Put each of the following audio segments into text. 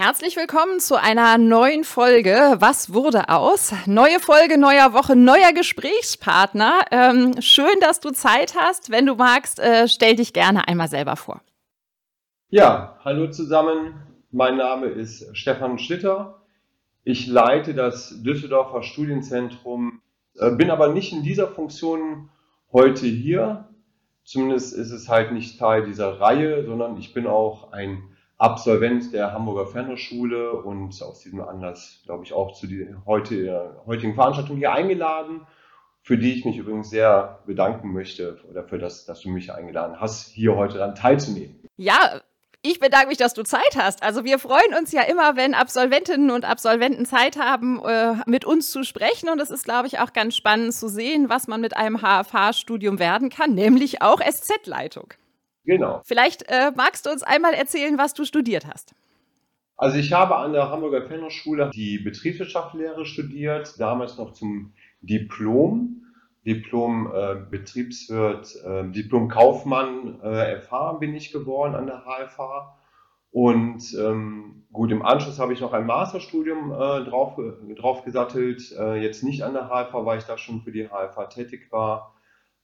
Herzlich willkommen zu einer neuen Folge. Was wurde aus? Neue Folge, neuer Woche, neuer Gesprächspartner. Ähm, schön, dass du Zeit hast. Wenn du magst, äh, stell dich gerne einmal selber vor. Ja, hallo zusammen. Mein Name ist Stefan Schlitter. Ich leite das Düsseldorfer Studienzentrum, äh, bin aber nicht in dieser Funktion heute hier. Zumindest ist es halt nicht Teil dieser Reihe, sondern ich bin auch ein Absolvent der Hamburger Fernhochschule und aus diesem Anlass, glaube ich, auch zu der heute, heutigen Veranstaltung hier eingeladen, für die ich mich übrigens sehr bedanken möchte oder für das, dass du mich eingeladen hast, hier heute daran teilzunehmen. Ja, ich bedanke mich, dass du Zeit hast. Also wir freuen uns ja immer, wenn Absolventinnen und Absolventen Zeit haben, äh, mit uns zu sprechen. Und es ist, glaube ich, auch ganz spannend zu sehen, was man mit einem HFH-Studium werden kann, nämlich auch SZ-Leitung. Genau. Vielleicht äh, magst du uns einmal erzählen, was du studiert hast. Also ich habe an der Hamburger Fernhochschule die Betriebswirtschaftslehre studiert, damals noch zum Diplom. Diplom äh, Betriebswirt, äh, Diplom Kaufmann äh, FH bin ich geworden an der HFH. Und ähm, gut, im Anschluss habe ich noch ein Masterstudium äh, drauf, drauf gesattelt. Äh, jetzt nicht an der HFH, weil ich da schon für die HFH tätig war.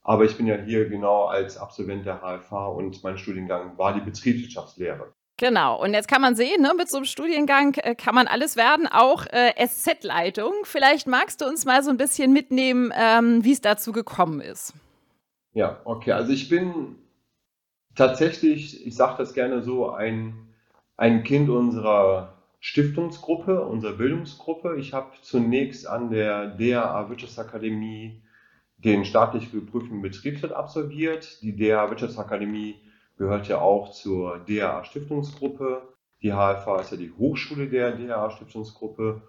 Aber ich bin ja hier genau als Absolvent der HFH und mein Studiengang war die Betriebswirtschaftslehre. Genau, und jetzt kann man sehen, ne, mit so einem Studiengang äh, kann man alles werden, auch äh, SZ-Leitung. Vielleicht magst du uns mal so ein bisschen mitnehmen, ähm, wie es dazu gekommen ist. Ja, okay, also ich bin tatsächlich, ich sage das gerne so, ein, ein Kind unserer Stiftungsgruppe, unserer Bildungsgruppe. Ich habe zunächst an der DAA Wirtschaftsakademie den staatlich geprüften Betriebswirt absolviert. Die DA Wirtschaftsakademie gehört ja auch zur DA Stiftungsgruppe. Die HFA ist ja die Hochschule der DA Stiftungsgruppe.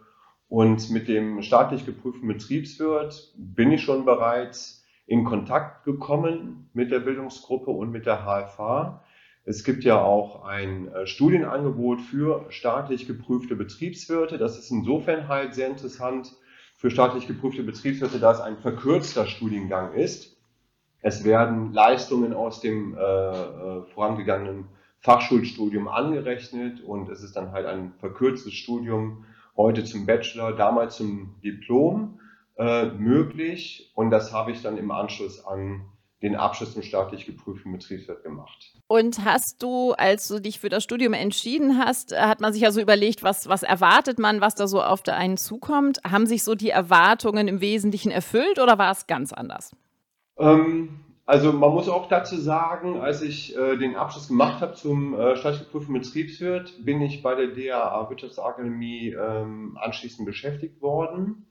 Und mit dem staatlich geprüften Betriebswirt bin ich schon bereits in Kontakt gekommen mit der Bildungsgruppe und mit der HFA. Es gibt ja auch ein äh, Studienangebot für staatlich geprüfte Betriebswirte. Das ist insofern halt sehr interessant, für staatlich geprüfte Betriebswirte, da es ein verkürzter Studiengang ist. Es werden Leistungen aus dem äh, äh, vorangegangenen Fachschulstudium angerechnet und es ist dann halt ein verkürztes Studium, heute zum Bachelor, damals zum Diplom äh, möglich und das habe ich dann im Anschluss an den Abschluss zum staatlich geprüften Betriebswirt gemacht. Und hast du, als du dich für das Studium entschieden hast, hat man sich ja so überlegt, was, was erwartet man, was da so auf einen zukommt? Haben sich so die Erwartungen im Wesentlichen erfüllt oder war es ganz anders? Ähm, also man muss auch dazu sagen, als ich äh, den Abschluss gemacht habe zum äh, staatlich geprüften Betriebswirt, bin ich bei der DAA Wirtschaftsakademie ähm, anschließend beschäftigt worden.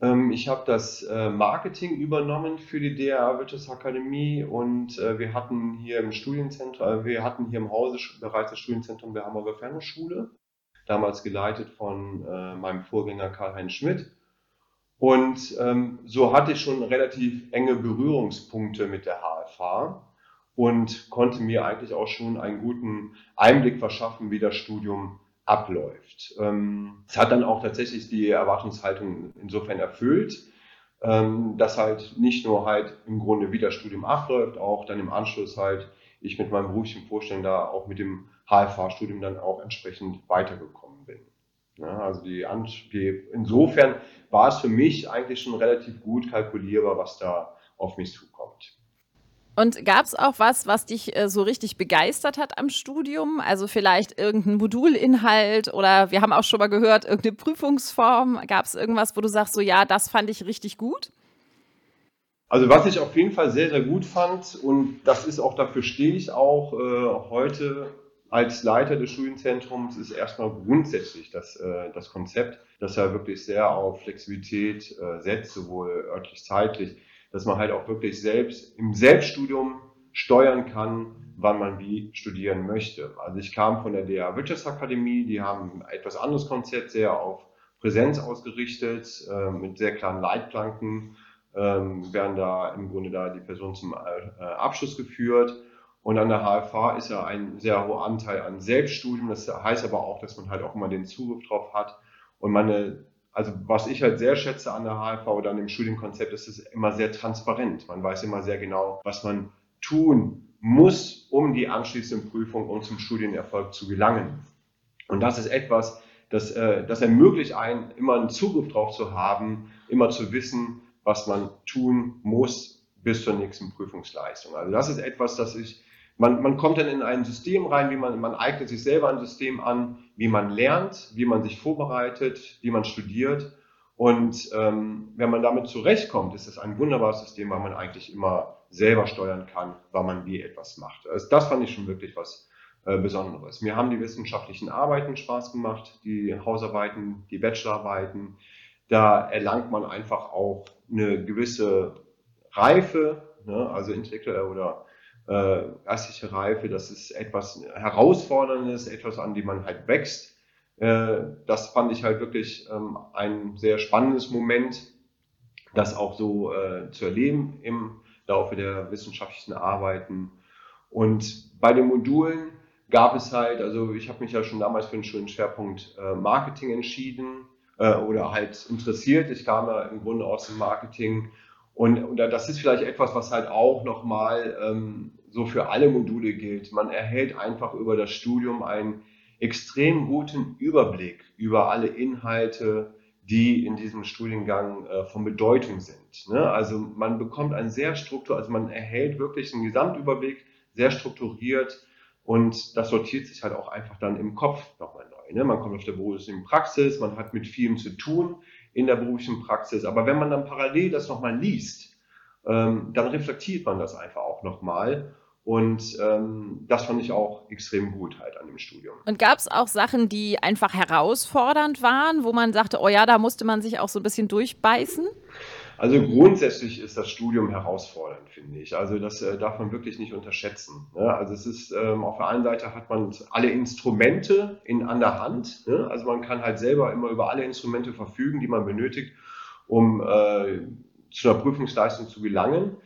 Ähm, ich habe das äh, Marketing übernommen für die DRA Wirtschaftsakademie und äh, wir hatten hier im Studienzentrum, äh, wir hatten hier im Hause bereits das Studienzentrum der Hamburger Fernhochschule, damals geleitet von meinem Vorgänger Karl-Heinz Schmidt. Und ähm, so hatte ich schon relativ enge Berührungspunkte mit der HFH und konnte mir eigentlich auch schon einen guten Einblick verschaffen, wie das Studium abläuft. Ähm, es hat dann auch tatsächlich die Erwartungshaltung insofern erfüllt, ähm, dass halt nicht nur halt im Grunde wie das Studium abläuft, auch dann im Anschluss halt ich mit meinem beruflichen Vorstellen da auch mit dem HFH-Studium dann auch entsprechend weitergekommen bin. Ja, also die, die, insofern war es für mich eigentlich schon relativ gut kalkulierbar, was da auf mich zukommt. Und gab es auch was, was dich äh, so richtig begeistert hat am Studium? Also vielleicht irgendein Modulinhalt oder wir haben auch schon mal gehört, irgendeine Prüfungsform. Gab es irgendwas, wo du sagst, so ja, das fand ich richtig gut? Also was ich auf jeden Fall sehr, sehr gut fand und das ist auch, dafür stehe ich auch äh, heute als Leiter des Studienzentrums, ist erstmal grundsätzlich das, äh, das Konzept, das ja wirklich sehr auf Flexibilität äh, setzt, sowohl örtlich, zeitlich dass man halt auch wirklich selbst im Selbststudium steuern kann, wann man wie studieren möchte. Also ich kam von der DA Wirtschaftsakademie, die haben ein etwas anderes Konzept, sehr auf Präsenz ausgerichtet, äh, mit sehr klaren Leitplanken, äh, werden da im Grunde da die Person zum äh, Abschluss geführt. Und an der HFH ist ja ein sehr hoher Anteil an Selbststudium. Das heißt aber auch, dass man halt auch immer den Zugriff drauf hat und man eine also was ich halt sehr schätze an der HFV an dem Studienkonzept, ist es immer sehr transparent. Man weiß immer sehr genau, was man tun muss, um die anschließende Prüfung und zum Studienerfolg zu gelangen. Und das ist etwas, das, äh, das ermöglicht einen, immer einen Zugriff darauf zu haben, immer zu wissen, was man tun muss bis zur nächsten Prüfungsleistung. Also das ist etwas, das ich, man, man kommt dann in ein System rein, wie man, man eignet sich selber ein System an, wie man lernt, wie man sich vorbereitet, wie man studiert. Und ähm, wenn man damit zurechtkommt, ist es ein wunderbares System, weil man eigentlich immer selber steuern kann, wann man wie etwas macht. Also das fand ich schon wirklich was äh, Besonderes. Mir haben die wissenschaftlichen Arbeiten Spaß gemacht, die Hausarbeiten, die Bachelorarbeiten. Da erlangt man einfach auch eine gewisse Reife, ne, also intellektuelle oder äh, geistige Reife. Das ist etwas Herausforderndes, etwas, an dem man halt wächst. Äh, das fand ich halt wirklich ähm, ein sehr spannendes Moment, das auch so äh, zu erleben im Laufe der wissenschaftlichen Arbeiten. Und bei den Modulen gab es halt, also ich habe mich ja schon damals für einen schönen Schwerpunkt äh, Marketing entschieden äh, oder halt interessiert. Ich kam ja im Grunde aus dem Marketing und, und das ist vielleicht etwas, was halt auch nochmal ähm, so für alle Module gilt. Man erhält einfach über das Studium einen extrem guten Überblick über alle Inhalte, die in diesem Studiengang äh, von Bedeutung sind. Ne? Also man bekommt ein sehr struktur, also man erhält wirklich einen Gesamtüberblick, sehr strukturiert und das sortiert sich halt auch einfach dann im Kopf nochmal neu. Ne? Man kommt auf der beruflichen Praxis, man hat mit vielem zu tun in der beruflichen Praxis, aber wenn man dann parallel das nochmal liest, ähm, dann reflektiert man das einfach auch nochmal und ähm, das fand ich auch extrem gut halt an dem Studium. Und gab es auch Sachen, die einfach herausfordernd waren, wo man sagte, oh ja, da musste man sich auch so ein bisschen durchbeißen? Also grundsätzlich ist das Studium herausfordernd, finde ich. Also das äh, darf man wirklich nicht unterschätzen. Ne? Also es ist, ähm, auf der einen Seite hat man alle Instrumente in, an der Hand. Ne? Also man kann halt selber immer über alle Instrumente verfügen, die man benötigt, um äh, zu einer Prüfungsleistung zu gelangen.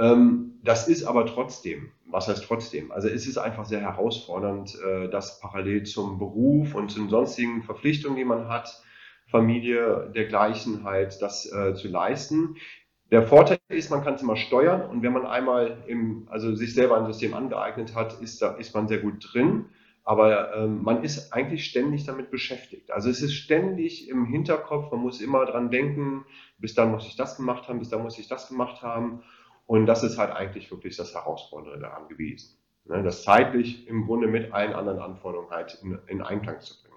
Ähm, das ist aber trotzdem, was heißt trotzdem? Also es ist einfach sehr herausfordernd, äh, das parallel zum Beruf und zu den sonstigen Verpflichtungen, die man hat, Familie dergleichen halt, das äh, zu leisten. Der Vorteil ist, man kann es immer steuern und wenn man einmal im, also sich selber ein System angeeignet hat, ist, da, ist man sehr gut drin. Aber ähm, man ist eigentlich ständig damit beschäftigt. Also es ist ständig im Hinterkopf, man muss immer dran denken, bis dann muss ich das gemacht haben, bis dann muss ich das gemacht haben. Und das ist halt eigentlich wirklich das Herausfordernde daran gewesen. Ne, das zeitlich im Grunde mit allen anderen Anforderungen halt in, in Einklang zu bringen.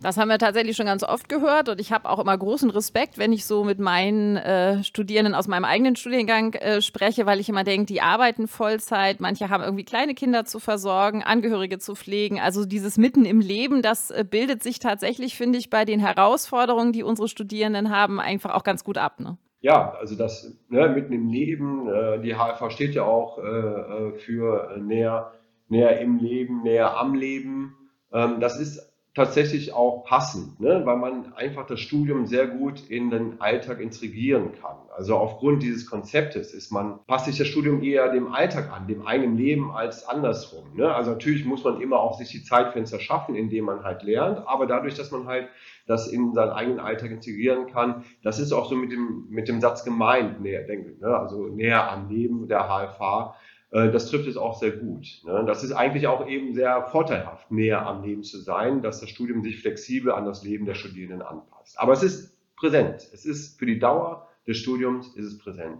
Das haben wir tatsächlich schon ganz oft gehört und ich habe auch immer großen Respekt, wenn ich so mit meinen äh, Studierenden aus meinem eigenen Studiengang äh, spreche, weil ich immer denke, die arbeiten Vollzeit, manche haben irgendwie kleine Kinder zu versorgen, Angehörige zu pflegen. Also dieses Mitten im Leben, das äh, bildet sich tatsächlich, finde ich, bei den Herausforderungen, die unsere Studierenden haben, einfach auch ganz gut ab. Ne? Ja, also das ne, mitten im Leben, äh, die HFA steht ja auch äh, äh, für näher, näher im Leben, näher am Leben. Ähm, das ist tatsächlich auch passend, ne? weil man einfach das Studium sehr gut in den Alltag integrieren kann. Also aufgrund dieses Konzeptes ist man, passt sich das Studium eher dem Alltag an, dem eigenen Leben als andersrum. Ne? Also natürlich muss man immer auch sich die Zeitfenster schaffen, indem man halt lernt, aber dadurch, dass man halt das in seinen eigenen Alltag integrieren kann, das ist auch so mit dem, mit dem Satz gemeint, näher, denke, ne? also näher am Leben der HFH äh, das trifft es auch sehr gut. Ne? Das ist eigentlich auch eben sehr vorteilhaft, näher am Leben zu sein, dass das Studium sich flexibel an das Leben der Studierenden anpasst. Aber es ist präsent. Es ist für die Dauer des Studiums ist es präsent.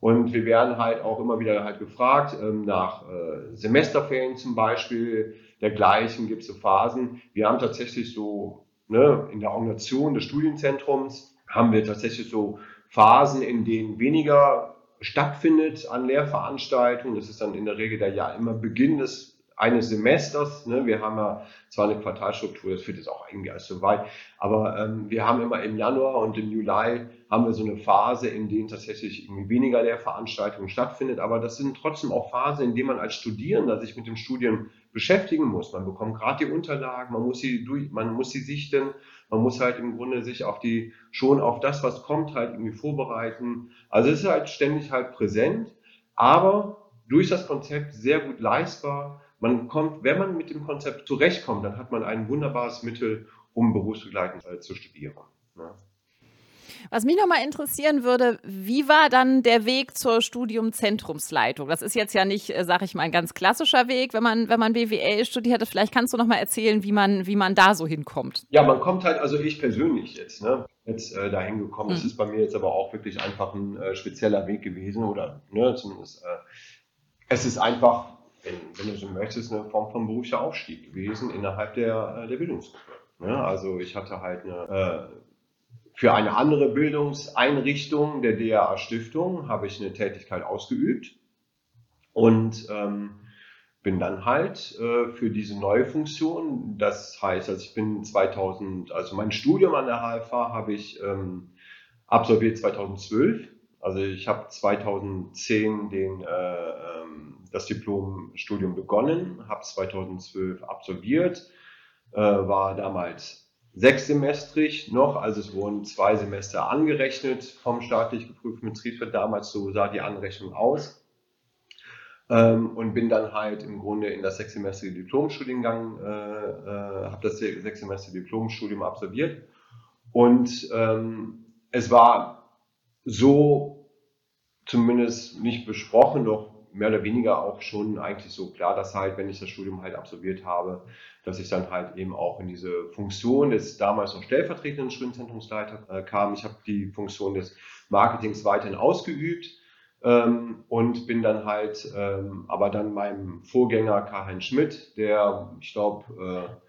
Und wir werden halt auch immer wieder halt gefragt, ähm, nach äh, Semesterferien zum Beispiel, dergleichen gibt es so Phasen. Wir haben tatsächlich so ne, in der Organisation des Studienzentrums haben wir tatsächlich so Phasen, in denen weniger stattfindet an Lehrveranstaltungen. Das ist dann in der Regel der Jahr immer Beginn des eines Semesters. Ne? Wir haben ja zwar eine Quartalstruktur, das führt jetzt auch irgendwie alles so weit, aber ähm, wir haben immer im Januar und im Juli haben wir so eine Phase, in denen tatsächlich irgendwie weniger Lehrveranstaltungen stattfindet, aber das sind trotzdem auch Phasen, in denen man als Studierender sich mit dem Studium beschäftigen muss. Man bekommt gerade die Unterlagen, man muss sie durch, man muss sie sichten, man muss halt im Grunde sich auf die, schon auf das, was kommt, halt irgendwie vorbereiten. Also es ist halt ständig halt präsent, aber durch das Konzept sehr gut leistbar. Man kommt, wenn man mit dem Konzept zurechtkommt, dann hat man ein wunderbares Mittel, um berufsbegleitend äh, zu studieren. Ja. Was mich nochmal interessieren würde, wie war dann der Weg zur Studiumzentrumsleitung? Das ist jetzt ja nicht, äh, sag ich mal, ein ganz klassischer Weg, wenn man, wenn man BWL studiert. Vielleicht kannst du nochmal erzählen, wie man, wie man da so hinkommt. Ja, man kommt halt, also ich persönlich jetzt, ne, jetzt äh, dahin gekommen. Mhm. Das ist bei mir jetzt aber auch wirklich einfach ein äh, spezieller Weg gewesen oder ne, zumindest äh, es ist einfach, wenn, wenn, du so möchtest, eine Form von beruflicher Aufstieg gewesen innerhalb der, äh, der Bildungsgruppe. Ne? Also ich hatte halt eine äh, für eine andere Bildungseinrichtung der DRA Stiftung habe ich eine Tätigkeit ausgeübt und ähm, bin dann halt äh, für diese neue Funktion, das heißt, also ich bin 2000, also mein Studium an der HFA habe ich ähm, absolviert 2012. Also ich habe 2010 den, äh, ähm, das Diplomstudium begonnen, habe 2012 absolviert, äh, war damals sechssemestrig noch, also es wurden zwei Semester angerechnet vom staatlich geprüften Betriebswirt. Damals so sah die Anrechnung aus. Ähm, und bin dann halt im Grunde in das sechssemestrige Diplomstudiengang, äh, äh, habe das sechssemestrige Diplomstudium absolviert. Und ähm, es war so zumindest nicht besprochen, doch mehr oder weniger auch schon eigentlich so klar, dass halt, wenn ich das Studium halt absolviert habe, dass ich dann halt eben auch in diese Funktion des damals noch stellvertretenden Studienzentrumsleiter äh, kam. Ich habe die Funktion des Marketings weiterhin ausgeübt ähm, und bin dann halt, ähm, aber dann meinem Vorgänger Karl-Heinz Schmidt, der, ich glaube, äh,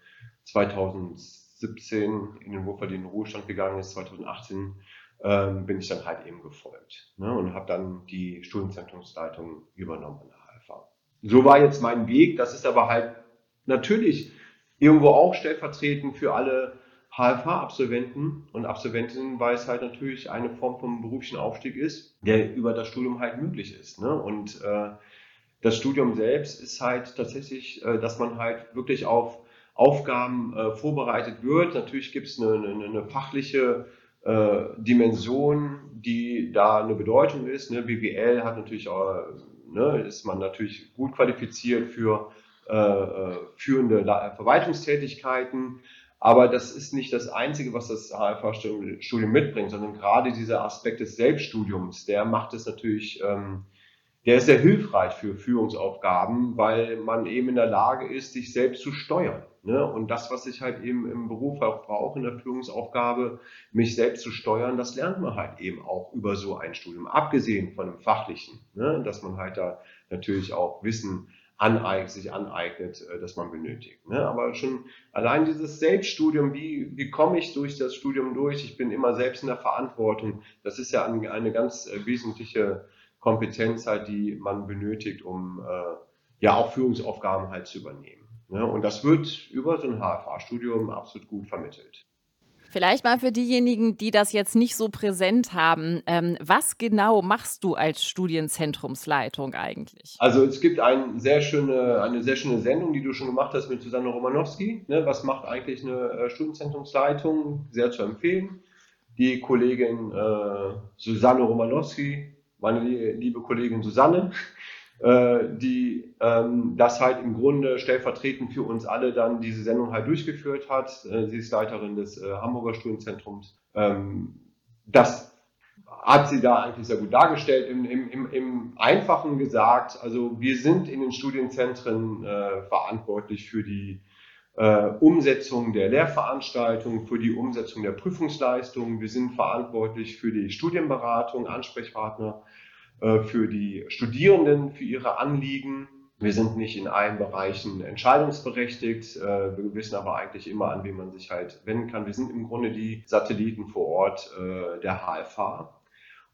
2017 in den wohlverdienten Ruhestand gegangen ist, 2018 ähm, bin ich dann halt eben gefolgt ne, und habe dann die Studienzentrumsleitung übernommen an der HFA. So war jetzt mein Weg. Das ist aber halt natürlich irgendwo auch stellvertretend für alle HFH-Absolventen und Absolventinnen, weil es halt natürlich eine Form von beruflichen Aufstieg ist, der über das Studium halt möglich ist. Ne? Und äh, das Studium selbst ist halt tatsächlich, äh, dass man halt wirklich auf Aufgaben äh, vorbereitet wird. Natürlich gibt es eine, eine, eine, fachliche äh, Dimension, die da eine Bedeutung ist. Ne? BWL hat natürlich auch, ne, ist man natürlich gut qualifiziert für äh, äh, führende Verwaltungstätigkeiten. Aber das ist nicht das Einzige, was das HFA-Studium mitbringt, sondern gerade dieser Aspekt des Selbststudiums, der macht es natürlich, ähm, der ist sehr hilfreich für Führungsaufgaben, weil man eben in der Lage ist, sich selbst zu steuern. Ne? Und das, was ich halt eben im Beruf auch brauche, in der Führungsaufgabe, mich selbst zu steuern, das lernt man halt eben auch über so ein Studium, abgesehen von dem Fachlichen, ne? dass man halt da natürlich auch Wissen aneignet, sich aneignet, äh, das man benötigt. Ne? Aber schon allein dieses Selbststudium, wie, wie komme ich durch das Studium durch? Ich bin immer selbst in der Verantwortung. Das ist ja eine, ganz äh, wesentliche Kompetenz halt, die man benötigt, um äh, ja auch Führungsaufgaben halt zu übernehmen. Ne? Und das wird über so ein HFA-Studium absolut gut vermittelt. Vielleicht mal für diejenigen, die das jetzt nicht so präsent haben. Ähm, was genau machst du als Studienzentrumsleitung eigentlich? Also es gibt ein sehr schöne, eine sehr schöne Sendung, die du schon gemacht hast mit Susanne Romanowski. Ne, was macht eigentlich eine äh, Studienzentrumsleitung? Sehr zu empfehlen. Die Kollegin äh, Susanne Romanowski, meine liebe Kollegin Susanne, die ähm, das halt im Grunde stellvertretend für uns alle dann diese Sendung halt durchgeführt hat. Äh, sie ist Leiterin des äh, Hamburger Studienzentrums. Ähm, das hat sie da eigentlich sehr gut dargestellt. Im, im, im, Einfachen gesagt, also wir sind in den Studienzentren äh, verantwortlich für die äh, Umsetzung der Lehrveranstaltungen, für die Umsetzung der Prüfungsleistungen. Wir sind verantwortlich für die Studienberatung, Ansprechpartner äh, für die Studierenden, für ihre Anliegen. Wir sind nicht in allen Bereichen entscheidungsberechtigt. Äh, wir wissen aber eigentlich immer, an wen man sich halt wenden kann. Wir sind im Grunde die Satelliten vor Ort äh, der HFH.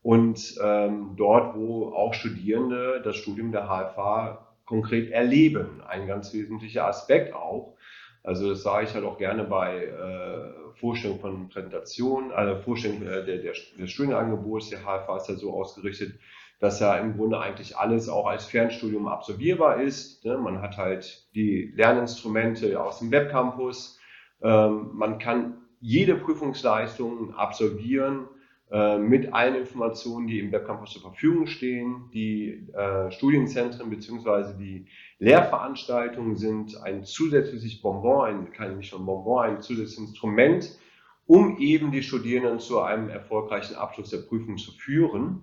Und ähm, dort, wo auch Studierende das Studium der HFH konkret erleben, ein ganz wesentlicher Aspekt auch. Also das sage ich halt auch gerne bei äh, Vorstellung von Präsentationen, also Vorstellung äh, der, der, des Studienangebots. Der HFH ist ja so ausgerichtet, dass ja im Grunde eigentlich alles auch als Fernstudium absolvierbar ist. Ne? Man hat halt die Lerninstrumente aus dem Webcampus. Ähm, man kann jede Prüfungsleistung absolvieren äh, mit allen Informationen, die im Webcampus zur Verfügung stehen. Die äh, Studienzentren bzw. die Lehrveranstaltungen sind ein zusätzliches Bonbon, ein, kann nicht schon Bonbon, ein zusätzliches Instrument, um eben die Studierenden zu einem erfolgreichen Abschluss der Prüfung zu führen.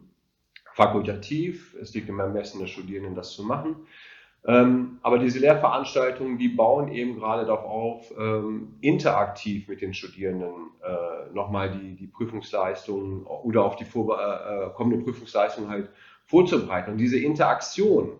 Fakultativ, es liegt im Ermessen der Studierenden, das zu machen. Ähm, aber diese Lehrveranstaltungen, die bauen eben gerade darauf auf, ähm, interaktiv mit den Studierenden äh, nochmal die, die Prüfungsleistungen oder auf die vor, äh, äh, kommende Prüfungsleistung halt vorzubereiten. Und diese Interaktion,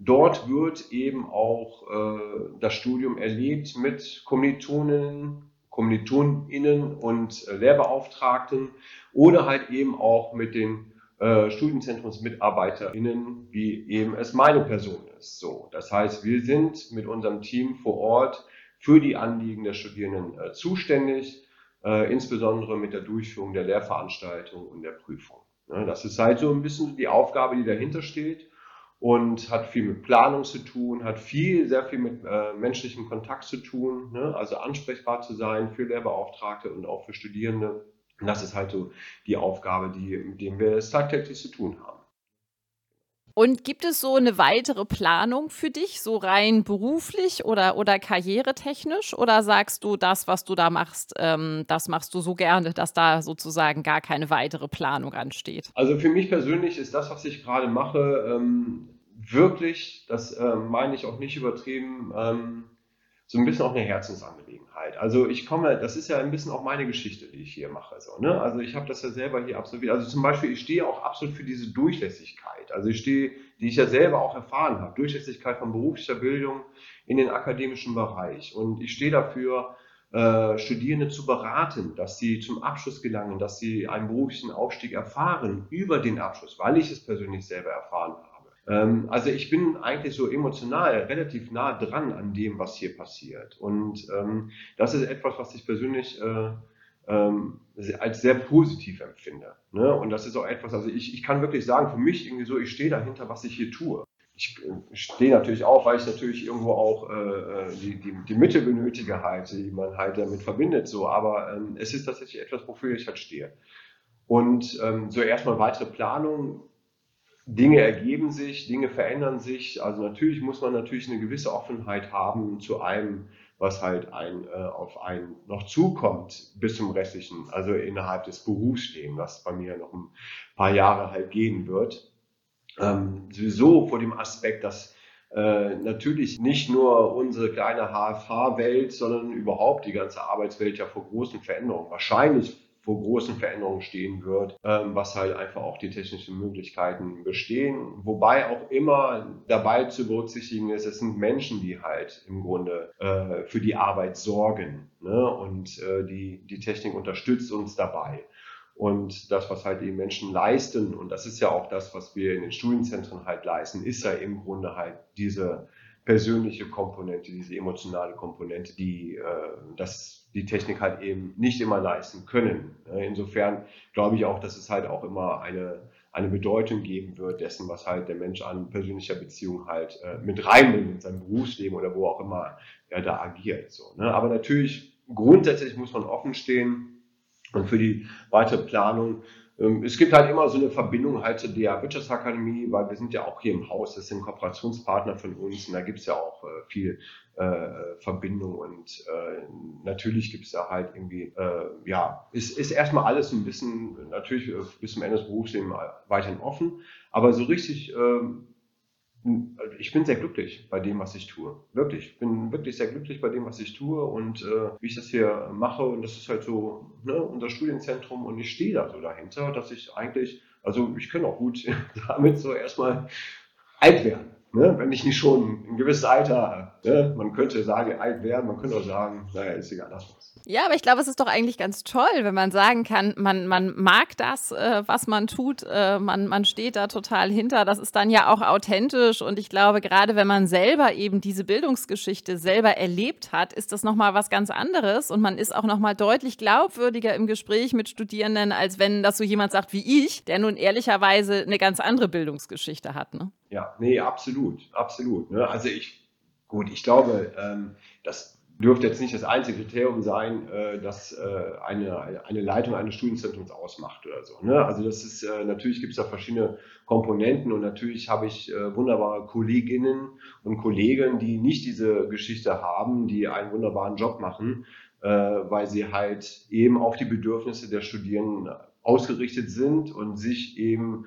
dort wird eben auch äh, das Studium erlebt mit Kommilitonen, KommilitonInnen und äh, Lehrbeauftragten oder halt eben auch mit den äh, StudienzentrumsmitarbeiterInnen, wie eben es meine Person ist. So, das heißt, wir sind mit unserem Team vor Ort für die Anliegen der Studierenden äh, zuständig, äh, insbesondere mit der Durchführung der Lehrveranstaltung und der Prüfung. Ja, das ist halt so ein bisschen die Aufgabe, die dahinter steht und hat viel mit Planung zu tun, hat viel, sehr viel mit äh, menschlichem Kontakt zu tun, ne? also ansprechbar zu sein für Lehrbeauftragte und auch für Studierende. Und das ist halt so die Aufgabe, die, mit dem wir es tagtäglich zu tun haben. Und gibt es so eine weitere Planung für dich, so rein beruflich oder, oder karrieretechnisch? Oder sagst du, das, was du da machst, ähm, das machst du so gerne, dass da sozusagen gar keine weitere Planung ansteht? Also für mich persönlich ist das, was ich gerade mache, ähm, wirklich, das äh, meine ich auch nicht übertrieben, ähm, so ein bisschen auch eine Herzensangelegenheit. Also ich komme, das ist ja ein bisschen auch meine Geschichte, die ich hier mache. So, ne? Also ich habe das ja selber hier absolviert. Also zum Beispiel, ich stehe auch absolut für diese Durchlässigkeit. Also ich stehe, die ich ja selber auch erfahren habe, Durchlässigkeit von beruflicher Bildung in den akademischen Bereich. Und ich stehe dafür, äh, Studierende zu beraten, dass sie zum Abschluss gelangen, dass sie einen beruflichen Aufstieg erfahren über den Abschluss, weil ich es persönlich selber erfahren habe. Ähm, also ich bin eigentlich so emotional relativ nah dran an dem, was hier passiert. Und ähm, das ist etwas, was ich persönlich äh, ähm, als sehr positiv empfinde. Ne? Und das ist auch etwas, also ich, ich kann wirklich sagen, für mich irgendwie so, ich stehe dahinter, was ich hier tue. Ich, äh, stehe natürlich auch, weil ich natürlich irgendwo auch äh, äh, die, die, die Mitte benötige halt, die man halt damit verbindet. So. Aber ähm, es ist tatsächlich etwas, wofür ich halt stehe. Und ähm, so erstmal weitere Planung Dinge ergeben sich, Dinge verändern sich. Also natürlich muss man natürlich eine gewisse Offenheit haben zu einem, was halt ein, äh, auf einen noch zukommt bis zum restlichen, also innerhalb des Berufslebens, was bei mir noch ein paar Jahre halt gehen wird. Ähm, sowieso vor dem Aspekt, dass äh, natürlich nicht nur unsere kleine HFH-Welt, sondern überhaupt die ganze Arbeitswelt ja vor großen Veränderungen wahrscheinlich vor großen Veränderungen stehen wird, ähm, was halt einfach auch die technischen Möglichkeiten bestehen. Wobei auch immer dabei zu berücksichtigen ist, es sind Menschen, die halt im Grunde äh, für die Arbeit sorgen. Ne? Und äh, die, die Technik unterstützt uns dabei. Und das, was halt die Menschen leisten, und das ist ja auch das, was wir in den Studienzentren halt leisten, ist ja im Grunde halt diese persönliche Komponente, diese emotionale Komponente, die äh, das die Technik halt eben nicht immer leisten können. Insofern glaube ich auch, dass es halt auch immer eine, eine Bedeutung geben wird dessen, was halt der Mensch an persönlicher Beziehung halt äh, mit reinbringt in sein Berufsleben oder wo auch immer er da agiert. So, ne? Aber natürlich, grundsätzlich muss man offen stehen und für die weitere Planung es gibt halt immer so eine Verbindung halt zu der Wirtschaftsakademie, weil wir sind ja auch hier im Haus, das sind Kooperationspartner von uns und da gibt es ja auch äh, viel äh, Verbindung und äh, natürlich gibt es da halt irgendwie, ja, ist, ist erstmal alles ein bisschen, natürlich bis zum Ende des Berufslebens weiterhin offen, aber so richtig ähm, ich bin sehr glücklich bei dem, was ich tue. Wirklich. Ich bin wirklich sehr glücklich bei dem, was ich tue und äh, wie ich das hier mache. Und das ist halt so ne, unser Studienzentrum und ich stehe da so dahinter, dass ich eigentlich, also ich kann auch gut damit so erstmal alt werden. Ne? Wenn ich nicht schon ein gewisses Alter, ne? man könnte sagen, alt werden, man könnte auch sagen, naja, ist egal, lass was. Ja, aber ich glaube, es ist doch eigentlich ganz toll, wenn man sagen kann, man, man mag das, äh, was man tut, äh, man, man steht da total hinter. Das ist dann ja auch authentisch und ich glaube, gerade wenn man selber eben diese Bildungsgeschichte selber erlebt hat, ist das nochmal was ganz anderes und man ist auch nochmal deutlich glaubwürdiger im Gespräch mit Studierenden, als wenn das so jemand sagt wie ich, der nun ehrlicherweise eine ganz andere Bildungsgeschichte hat. Ne? Ja, nee, absolut, absolut. Ne? Also ich, gut, ich glaube, ähm, dass dürfte jetzt nicht das einzige Kriterium sein, äh, das äh, eine, eine Leitung eines Studienzentrums ausmacht oder so. Ne? Also das ist, äh, natürlich gibt es da verschiedene Komponenten und natürlich habe ich wunderbare Kolleginnen und Kollegen, die nicht diese Geschichte haben, die einen wunderbaren Job machen, weil sie halt eben auf die Bedürfnisse der Studierenden ausgerichtet sind und sich eben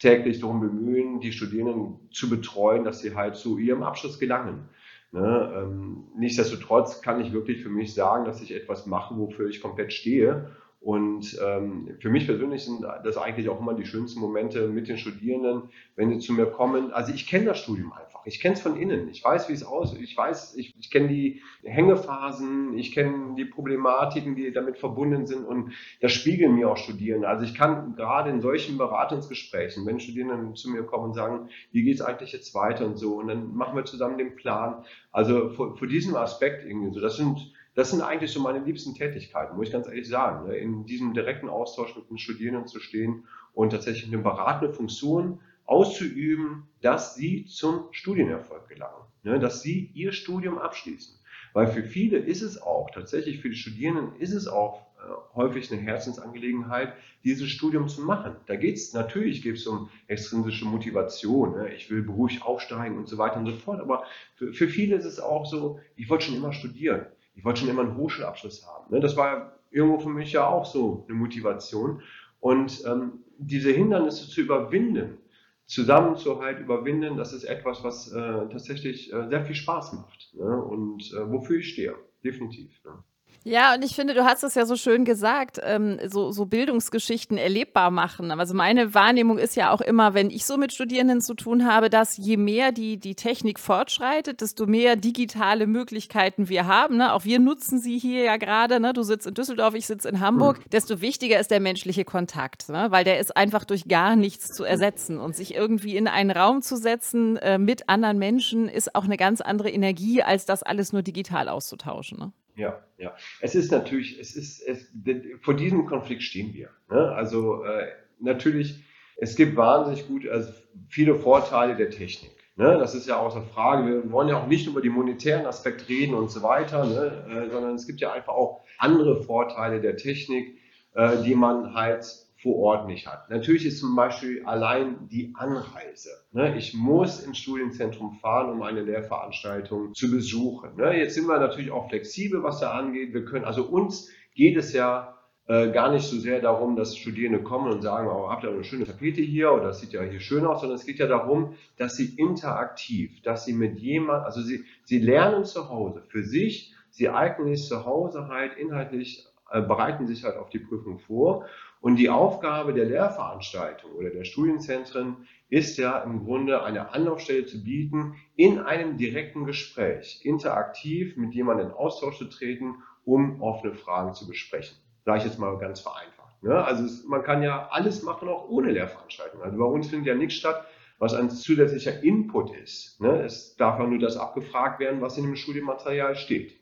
täglich darum bemühen, die Studierenden zu betreuen, dass sie halt zu ihrem Abschluss gelangen. Ne? Ähm, nichtsdestotrotz kann ich wirklich für mich sagen, dass ich etwas mache, wofür ich komplett stehe und ähm, für mich persönlich sind das eigentlich auch immer die schönsten Momente mit den Studierenden, wenn sie zu mir kommen. Also ich kenne das Studium einfach. Ich kenne es von innen. Ich weiß, wie es aussieht. Ich weiß, ich, ich kenne die Hängephasen, ich kenne die Problematiken, die damit verbunden sind und das spiegeln mir auch Studierende. Also ich kann gerade in solchen Beratungsgesprächen, wenn Studierende zu mir kommen und sagen, wie geht es eigentlich jetzt weiter und so, und dann machen wir zusammen den Plan. Also vor, vor diesem Aspekt irgendwie so, das sind das sind eigentlich so meine liebsten Tätigkeiten, muss ich ganz ehrlich sagen. Ne? In diesem direkten Austausch mit den Studierenden zu stehen und tatsächlich eine beratende Funktion auszuüben, dass sie zum Studienerfolg gelangen, ne? dass sie ihr Studium abschließen. Weil für viele ist es auch, tatsächlich für die Studierenden ist es auch äh, häufig eine Herzensangelegenheit, dieses Studium zu machen. Da geht es, natürlich geht es um extrinsische Motivation, ne? ich will beruflich aufsteigen und so weiter und so fort, aber für, für viele ist es auch so, ich wollte schon immer studieren ich wollte schon immer einen Hochschulabschluss haben. Ne? Das war irgendwo für mich ja auch so eine Motivation. Und ähm, diese Hindernisse zu überwinden, zusammen zu halt überwinden, das ist etwas, was äh, tatsächlich äh, sehr viel Spaß macht ne? und äh, wofür ich stehe, definitiv. Ne? Ja, und ich finde, du hast es ja so schön gesagt, ähm, so, so Bildungsgeschichten erlebbar machen. Also meine Wahrnehmung ist ja auch immer, wenn ich so mit Studierenden zu tun habe, dass je mehr die, die Technik fortschreitet, desto mehr digitale Möglichkeiten wir haben. Ne? Auch wir nutzen sie hier ja gerade. Ne? Du sitzt in Düsseldorf, ich sitze in Hamburg. Mhm. Desto wichtiger ist der menschliche Kontakt, ne? weil der ist einfach durch gar nichts zu ersetzen. Und sich irgendwie in einen Raum zu setzen äh, mit anderen Menschen ist auch eine ganz andere Energie, als das alles nur digital auszutauschen. Ne? Ja, ja. Es ist natürlich, es ist, es, vor diesem Konflikt stehen wir. Ne? Also äh, natürlich, es gibt wahnsinnig gut, also viele Vorteile der Technik. Ne? Das ist ja außer Frage. Wir wollen ja auch nicht über die monetären Aspekte reden und so weiter, ne? äh, sondern es gibt ja einfach auch andere Vorteile der Technik, äh, die man halt vor Ort nicht hat. Natürlich ist zum Beispiel allein die Anreise. Ne? Ich muss ins Studienzentrum fahren, um eine Lehrveranstaltung zu besuchen. Ne? Jetzt sind wir natürlich auch flexibel, was da angeht. Wir können, also uns geht es ja äh, gar nicht so sehr darum, dass Studierende kommen und sagen, oh, habt ihr eine schöne Tapete hier oder das sieht ja hier schön aus, sondern es geht ja darum, dass sie interaktiv, dass sie mit jemand, also sie, sie lernen zu Hause für sich, sie eignen sich zu Hause halt inhaltlich, äh, bereiten sich halt auf die Prüfung vor und die Aufgabe der Lehrveranstaltung oder der Studienzentren ist ja im Grunde eine Anlaufstelle zu bieten, in einem direkten Gespräch interaktiv mit jemandem in Austausch zu treten, um offene Fragen zu besprechen. Sage ich jetzt mal ganz vereinfacht. Ne? Also es, man kann ja alles machen, auch ohne Lehrveranstaltung. Also bei uns findet ja nichts statt, was ein zusätzlicher Input ist. Ne? Es darf ja nur das abgefragt werden, was in dem Studienmaterial steht.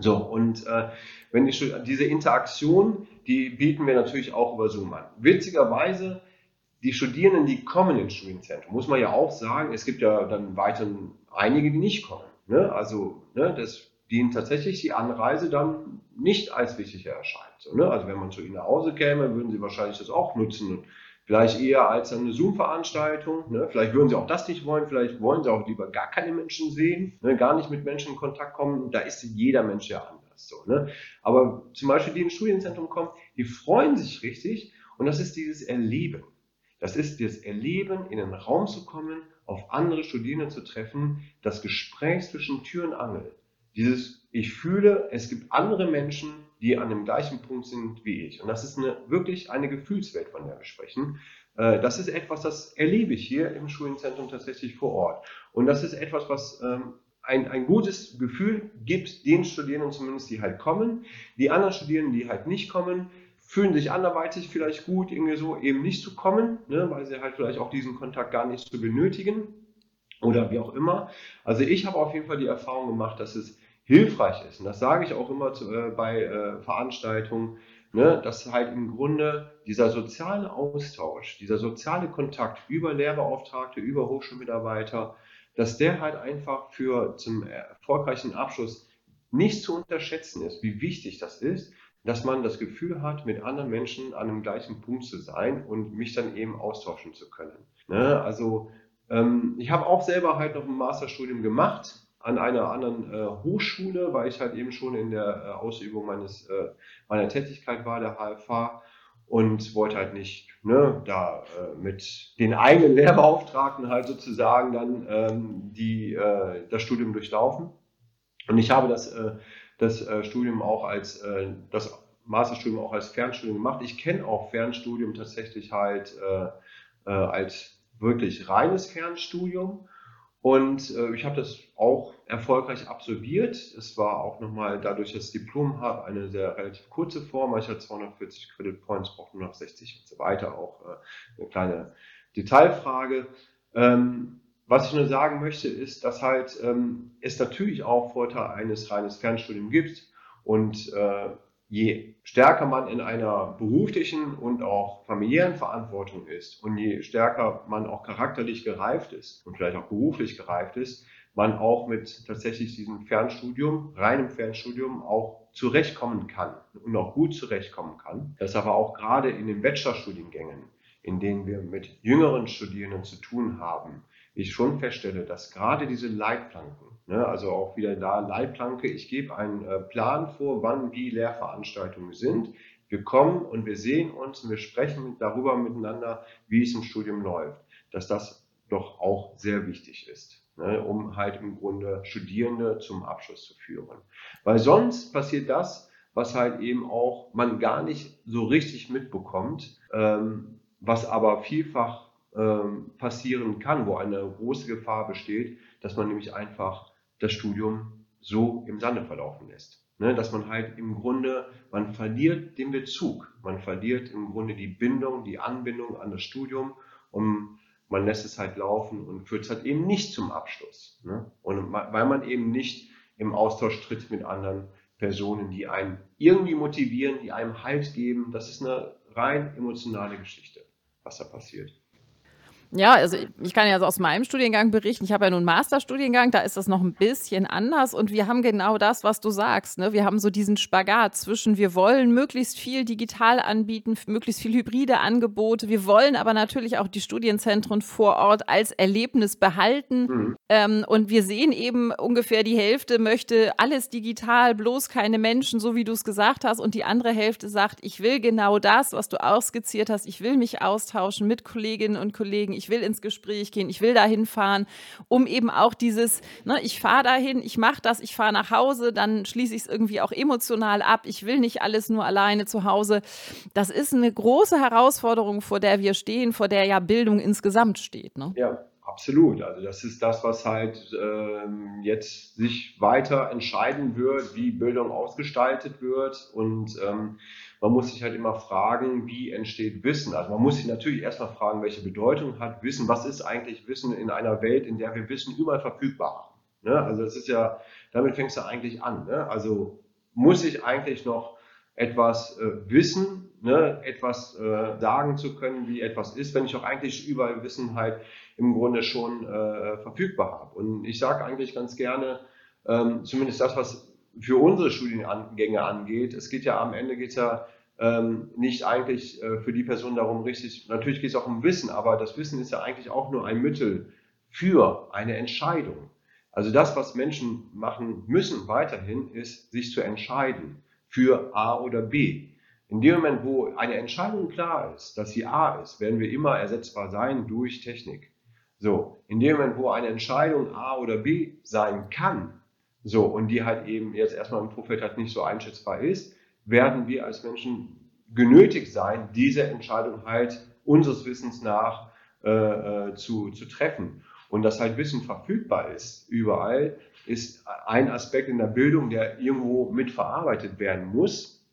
So, und äh, wenn die, diese Interaktion, die bieten wir natürlich auch über Zoom an. Witzigerweise, die Studierenden, die kommen ins Studienzentrum, muss man ja auch sagen, es gibt ja dann weiterhin einige, die nicht kommen. Ne? Also, ne, das dient tatsächlich die Anreise dann nicht als wichtig erscheint. So, ne? Also, wenn man zu ihnen nach Hause käme, würden sie wahrscheinlich das auch nutzen Vielleicht eher als eine Zoom-Veranstaltung. Ne? Vielleicht würden sie auch das nicht wollen. Vielleicht wollen sie auch lieber gar keine Menschen sehen, ne? gar nicht mit Menschen in Kontakt kommen. Da ist jeder Mensch ja anders. So, ne? Aber zum Beispiel, die ins Studienzentrum kommen, die freuen sich richtig. Und das ist dieses Erleben. Das ist das Erleben, in den Raum zu kommen, auf andere Studierende zu treffen, das Gespräch zwischen Tür und Angel. Dieses, ich fühle, es gibt andere Menschen, die an dem gleichen Punkt sind wie ich. Und das ist eine, wirklich eine Gefühlswelt, von der wir sprechen. Äh, das ist etwas, das erlebe ich hier im Schulinzentrum tatsächlich vor Ort. Und das ist etwas, was ähm, ein, ein gutes Gefühl gibt den Studierenden zumindest, die halt kommen. Die anderen Studierenden, die halt nicht kommen, fühlen sich anderweitig vielleicht gut, irgendwie so eben nicht zu kommen, ne, weil sie halt vielleicht auch diesen Kontakt gar nicht so benötigen oder wie auch immer. Also ich habe auf jeden Fall die Erfahrung gemacht, dass es hilfreich ist. Und das sage ich auch immer zu, äh, bei äh, Veranstaltungen, ne, dass halt im Grunde dieser soziale Austausch, dieser soziale Kontakt über Lehrbeauftragte, über Hochschulmitarbeiter, dass der halt einfach für zum erfolgreichen Abschluss nicht zu unterschätzen ist, wie wichtig das ist, dass man das Gefühl hat, mit anderen Menschen an einem gleichen Punkt zu sein und mich dann eben austauschen zu können. Ne? Also ähm, ich habe auch selber halt noch ein Masterstudium gemacht an einer anderen äh, Hochschule, weil ich halt eben schon in der äh, Ausübung meines, äh, meiner Tätigkeit war, der HFH, und wollte halt nicht ne, da äh, mit den eigenen Lehrbeauftragten halt sozusagen dann ähm, die, äh, das Studium durchlaufen. Und ich habe das, äh, das Studium auch als, das Masterstudium auch als Fernstudium gemacht. Ich kenne auch Fernstudium tatsächlich halt als wirklich reines Fernstudium. Und äh, ich habe das auch erfolgreich absolviert. Es war auch nochmal dadurch, dass ich das Diplom habe, eine sehr relativ kurze Form. Ich hatte 240 Credit Points, brauchte nur noch 60 und so weiter. Auch äh, eine kleine Detailfrage. Ähm, was ich nur sagen möchte, ist, dass halt ähm, es natürlich auch Vorteile eines reines Fernstudiums gibt. Und äh, je stärker man in einer beruflichen und auch familiären Verantwortung ist und je stärker man auch charakterlich gereift ist und vielleicht auch beruflich gereift ist, man auch mit tatsächlich diesem Fernstudium, reinem Fernstudium auch zurechtkommen kann und auch gut zurechtkommen kann. Das aber auch gerade in den Bachelorstudiengängen, in denen wir mit jüngeren Studierenden zu tun haben, ich schon feststelle, dass gerade diese Leitplanken, ne, also auch wieder da Leitplanke, ich gebe einen äh, Plan vor, wann wie Lehrveranstaltungen sind. Wir kommen und wir sehen uns und wir sprechen darüber miteinander, wie es im Studium läuft, dass das doch auch sehr wichtig ist, ne, um halt im Grunde Studierende zum Abschluss zu führen. Weil sonst passiert das, was halt eben auch man gar nicht so richtig mitbekommt, ähm, was aber vielfach ähm, passieren kann, wo eine große Gefahr besteht, dass man nämlich einfach das Studium so im Sande verlaufen lässt. Ne, dass man halt im Grunde, man verliert den Bezug, man verliert im Grunde die Bindung, die Anbindung an das Studium und man lässt es halt laufen und führt es halt eben nicht zum Abschluss. Ne? Und weil man eben nicht im Austausch tritt mit anderen Personen, die einen irgendwie motivieren, die einem Halt geben, das ist eine rein emotionale Geschichte, was da passiert. Ja, also ich kann ja also aus meinem Studiengang berichten. Ich habe ja nun einen Masterstudiengang, da ist das noch ein bisschen anders und wir haben genau das, was du sagst. Ne? Wir haben so diesen Spagat zwischen, wir wollen möglichst viel digital anbieten, möglichst viel hybride Angebote. Wir wollen aber natürlich auch die Studienzentren vor Ort als Erlebnis behalten. Mhm. Ähm, und wir sehen eben ungefähr die Hälfte möchte alles digital, bloß keine Menschen, so wie du es gesagt hast. Und die andere Hälfte sagt, ich will genau das, was du auch skizziert hast. Ich will mich austauschen mit Kolleginnen und Kollegen ich will ins Gespräch gehen, ich will dahin fahren, um eben auch dieses, ne, ich fahre dahin, ich mache das, ich fahre nach Hause, dann schließe ich es irgendwie auch emotional ab. Ich will nicht alles nur alleine zu Hause. Das ist eine große Herausforderung, vor der wir stehen, vor der ja Bildung insgesamt steht. Ne? Ja. Absolut. Also das ist das, was halt ähm, jetzt sich weiter entscheiden wird, wie Bildung ausgestaltet wird. Und ähm, man muss sich halt immer fragen, wie entsteht Wissen. Also man muss sich natürlich erstmal fragen, welche Bedeutung hat Wissen. Was ist eigentlich Wissen in einer Welt, in der wir Wissen überall verfügbar haben? Ne? Also das ist ja, damit fängst du eigentlich an. Ne? Also muss ich eigentlich noch etwas äh, wissen, ne? etwas äh, sagen zu können, wie etwas ist, wenn ich auch eigentlich überall Wissen halt im Grunde schon äh, verfügbar habe. Und ich sage eigentlich ganz gerne, ähm, zumindest das, was für unsere Studiengänge angeht, es geht ja am Ende geht ja ähm, nicht eigentlich äh, für die Person darum richtig, natürlich geht es auch um Wissen, aber das Wissen ist ja eigentlich auch nur ein Mittel für eine Entscheidung. Also das, was Menschen machen müssen weiterhin, ist, sich zu entscheiden für A oder B. In dem Moment, wo eine Entscheidung klar ist, dass sie A ist, werden wir immer ersetzbar sein durch Technik. So, in dem Moment, wo eine Entscheidung A oder B sein kann, so, und die halt eben jetzt erstmal im Vorfeld halt nicht so einschätzbar ist, werden wir als Menschen genötigt sein, diese Entscheidung halt unseres Wissens nach äh, äh, zu, zu treffen. Und dass halt Wissen verfügbar ist überall, ist ein Aspekt in der Bildung, der irgendwo mitverarbeitet werden muss,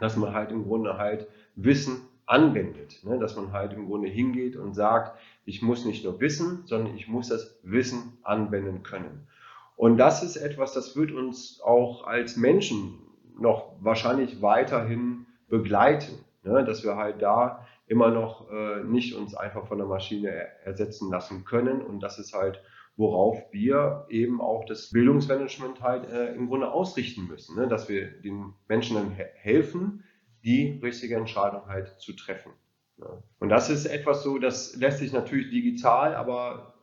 dass man halt im Grunde halt Wissen anwendet. Ne? Dass man halt im Grunde hingeht und sagt, ich muss nicht nur wissen, sondern ich muss das Wissen anwenden können. Und das ist etwas, das wird uns auch als Menschen noch wahrscheinlich weiterhin begleiten, ne? dass wir halt da immer noch äh, nicht uns einfach von der Maschine ersetzen lassen können und dass es halt worauf wir eben auch das Bildungsmanagement halt äh, im Grunde ausrichten müssen, ne? dass wir den Menschen dann he helfen, die richtige Entscheidung halt zu treffen. Ne? Und das ist etwas so, das lässt sich natürlich digital, aber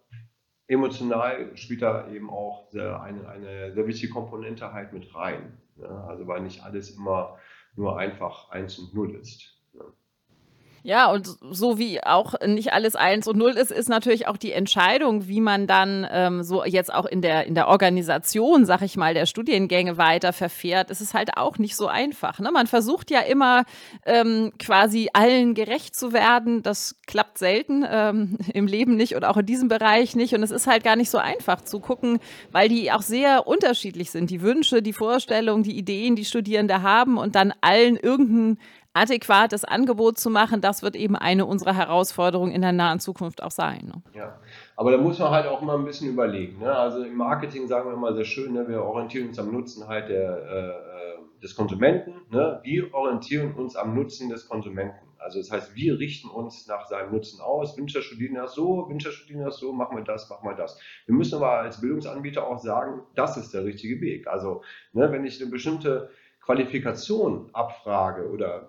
emotional spielt da eben auch eine, eine sehr wichtige Komponente halt mit rein. Ne? Also weil nicht alles immer nur einfach 1 und 0 ist. Ne? Ja, und so wie auch nicht alles eins und null ist, ist natürlich auch die Entscheidung, wie man dann ähm, so jetzt auch in der, in der Organisation, sag ich mal, der Studiengänge weiter verfährt. Es ist halt auch nicht so einfach. Ne? Man versucht ja immer ähm, quasi allen gerecht zu werden. Das klappt selten ähm, im Leben nicht und auch in diesem Bereich nicht. Und es ist halt gar nicht so einfach zu gucken, weil die auch sehr unterschiedlich sind. Die Wünsche, die Vorstellungen, die Ideen, die Studierende haben und dann allen irgendein adäquates Angebot zu machen, das wird eben eine unserer Herausforderungen in der nahen Zukunft auch sein. Ne? Ja, aber da muss man halt auch mal ein bisschen überlegen. Ne? Also im Marketing sagen wir mal sehr schön, ne? wir orientieren uns am Nutzen halt der, äh, des Konsumenten. Ne? Wir orientieren uns am Nutzen des Konsumenten. Also das heißt, wir richten uns nach seinem Nutzen aus. Wünscht das so, wünscht das so, machen wir das, machen wir das. Wir müssen aber als Bildungsanbieter auch sagen, das ist der richtige Weg. Also ne, wenn ich eine bestimmte Qualifikation abfrage oder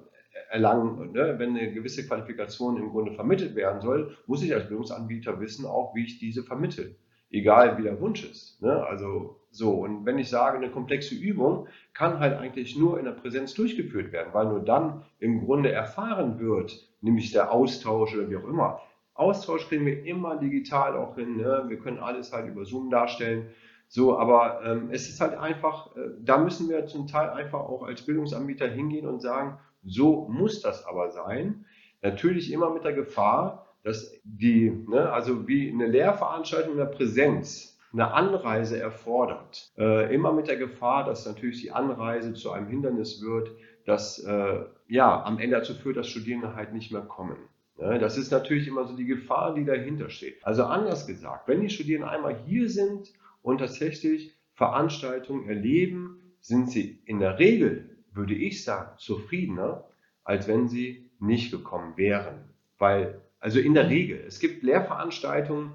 erlangen. Ne? Wenn eine gewisse Qualifikation im Grunde vermittelt werden soll, muss ich als Bildungsanbieter wissen, auch wie ich diese vermittle. Egal wie der Wunsch ist. Ne? Also so. Und wenn ich sage, eine komplexe Übung kann halt eigentlich nur in der Präsenz durchgeführt werden, weil nur dann im Grunde erfahren wird, nämlich der Austausch oder wie auch immer. Austausch kriegen wir immer digital auch hin. Ne? Wir können alles halt über Zoom darstellen. So, aber ähm, es ist halt einfach, äh, da müssen wir zum Teil einfach auch als Bildungsanbieter hingehen und sagen, so muss das aber sein. Natürlich immer mit der Gefahr, dass die, ne, also wie eine Lehrveranstaltung in der Präsenz eine Anreise erfordert. Äh, immer mit der Gefahr, dass natürlich die Anreise zu einem Hindernis wird, das äh, ja am Ende dazu führt, dass Studierende halt nicht mehr kommen. Ne, das ist natürlich immer so die Gefahr, die dahinter steht. Also anders gesagt, wenn die Studierenden einmal hier sind und tatsächlich Veranstaltungen erleben, sind sie in der Regel würde ich sagen, zufriedener, als wenn sie nicht gekommen wären. Weil, also in der Regel, es gibt Lehrveranstaltungen,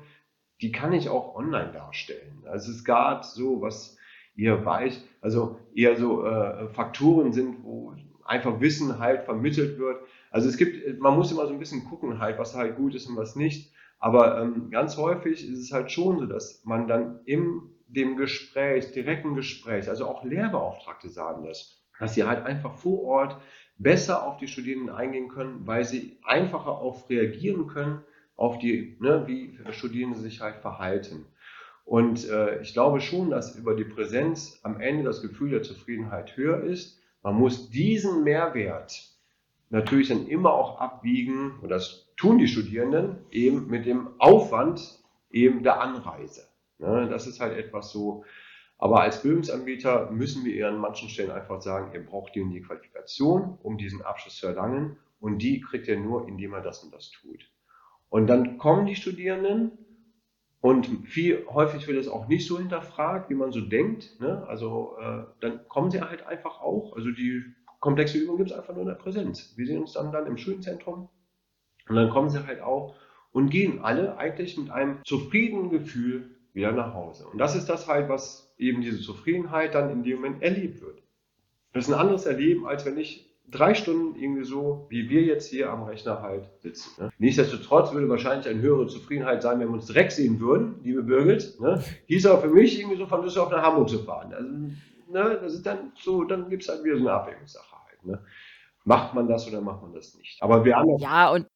die kann ich auch online darstellen. Also es gab so, was ihr weiß, also eher so äh, Faktoren sind, wo einfach Wissen halt vermittelt wird. Also es gibt, man muss immer so ein bisschen gucken halt, was halt gut ist und was nicht. Aber ähm, ganz häufig ist es halt schon so, dass man dann in dem Gespräch, direkten Gespräch, also auch Lehrbeauftragte sagen das, dass sie halt einfach vor Ort besser auf die Studierenden eingehen können, weil sie einfacher auf reagieren können, auf die, ne, wie Studierende sich halt verhalten. Und äh, ich glaube schon, dass über die Präsenz am Ende das Gefühl der Zufriedenheit höher ist. Man muss diesen Mehrwert natürlich dann immer auch abwiegen, und das tun die Studierenden, eben mit dem Aufwand eben der Anreise. Ne, das ist halt etwas so, aber als Bildungsanbieter müssen wir ihr an manchen Stellen einfach sagen, ihr braucht die und die Qualifikation, um diesen Abschluss zu erlangen. Und die kriegt ihr nur, indem er das und das tut. Und dann kommen die Studierenden und viel häufig wird es auch nicht so hinterfragt, wie man so denkt. Ne? Also äh, dann kommen sie halt einfach auch. Also die komplexe Übung gibt es einfach nur in der Präsenz. Wir sehen uns dann dann im Schulzentrum und dann kommen sie halt auch und gehen alle eigentlich mit einem zufriedenen Gefühl wieder nach Hause. Und das ist das halt, was eben diese Zufriedenheit dann in dem Moment erlebt wird. Das ist ein anderes Erleben, als wenn ich drei Stunden irgendwie so, wie wir jetzt hier am Rechner halt sitzen. Ne? Nichtsdestotrotz würde wahrscheinlich eine höhere Zufriedenheit sein, wenn wir uns direkt sehen würden, liebe Birgit. Ne? Hieß aber für mich irgendwie so von Düsseldorf nach Hamburg zu fahren. Also, ne, das ist dann so, dann gibt es halt wieder so eine Abwägungssache halt. Ne? Macht man das oder macht man das nicht? Aber wir haben Ja, und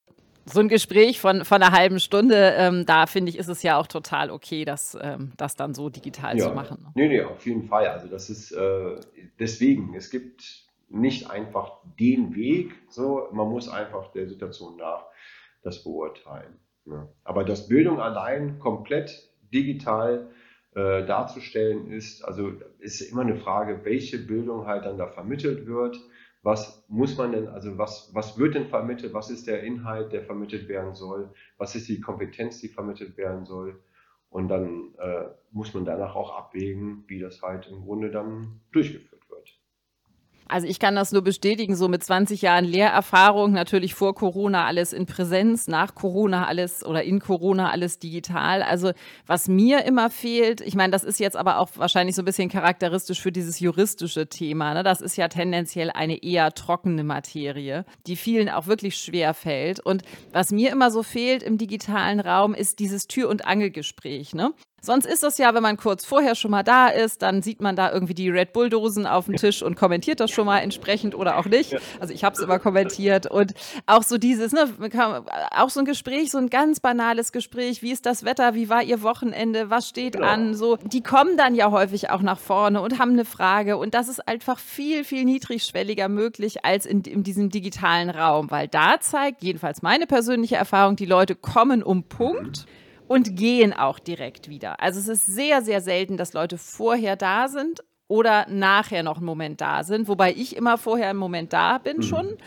so ein Gespräch von, von einer halben Stunde, ähm, da finde ich, ist es ja auch total okay, das, ähm, das dann so digital ja. zu machen. Ne? Nee, nee, auf jeden Fall. Also das ist äh, deswegen, es gibt nicht einfach den Weg, so, man muss einfach der Situation nach das beurteilen. Ne? Aber dass Bildung allein komplett digital äh, darzustellen ist, also ist immer eine Frage, welche Bildung halt dann da vermittelt wird was muss man denn, also was, was wird denn vermittelt, was ist der Inhalt, der vermittelt werden soll, was ist die Kompetenz, die vermittelt werden soll. Und dann äh, muss man danach auch abwägen, wie das halt im Grunde dann durchgeführt wird. Also ich kann das nur bestätigen, so mit 20 Jahren Lehrerfahrung, natürlich vor Corona alles in Präsenz, nach Corona alles oder in Corona alles digital. Also was mir immer fehlt, ich meine, das ist jetzt aber auch wahrscheinlich so ein bisschen charakteristisch für dieses juristische Thema. Ne? Das ist ja tendenziell eine eher trockene Materie, die vielen auch wirklich schwer fällt. Und was mir immer so fehlt im digitalen Raum, ist dieses Tür- und Angelgespräch. Ne? Sonst ist das ja, wenn man kurz vorher schon mal da ist, dann sieht man da irgendwie die Red Bull-Dosen auf dem Tisch und kommentiert das schon mal entsprechend oder auch nicht. Also ich habe es immer kommentiert. Und auch so dieses, ne, auch so ein Gespräch, so ein ganz banales Gespräch. Wie ist das Wetter? Wie war Ihr Wochenende? Was steht genau. an? So, die kommen dann ja häufig auch nach vorne und haben eine Frage. Und das ist einfach viel, viel niedrigschwelliger möglich als in, in diesem digitalen Raum, weil da zeigt, jedenfalls meine persönliche Erfahrung, die Leute kommen um Punkt. Mhm und gehen auch direkt wieder. Also es ist sehr, sehr selten, dass Leute vorher da sind oder nachher noch einen Moment da sind, wobei ich immer vorher einen Moment da bin mhm. schon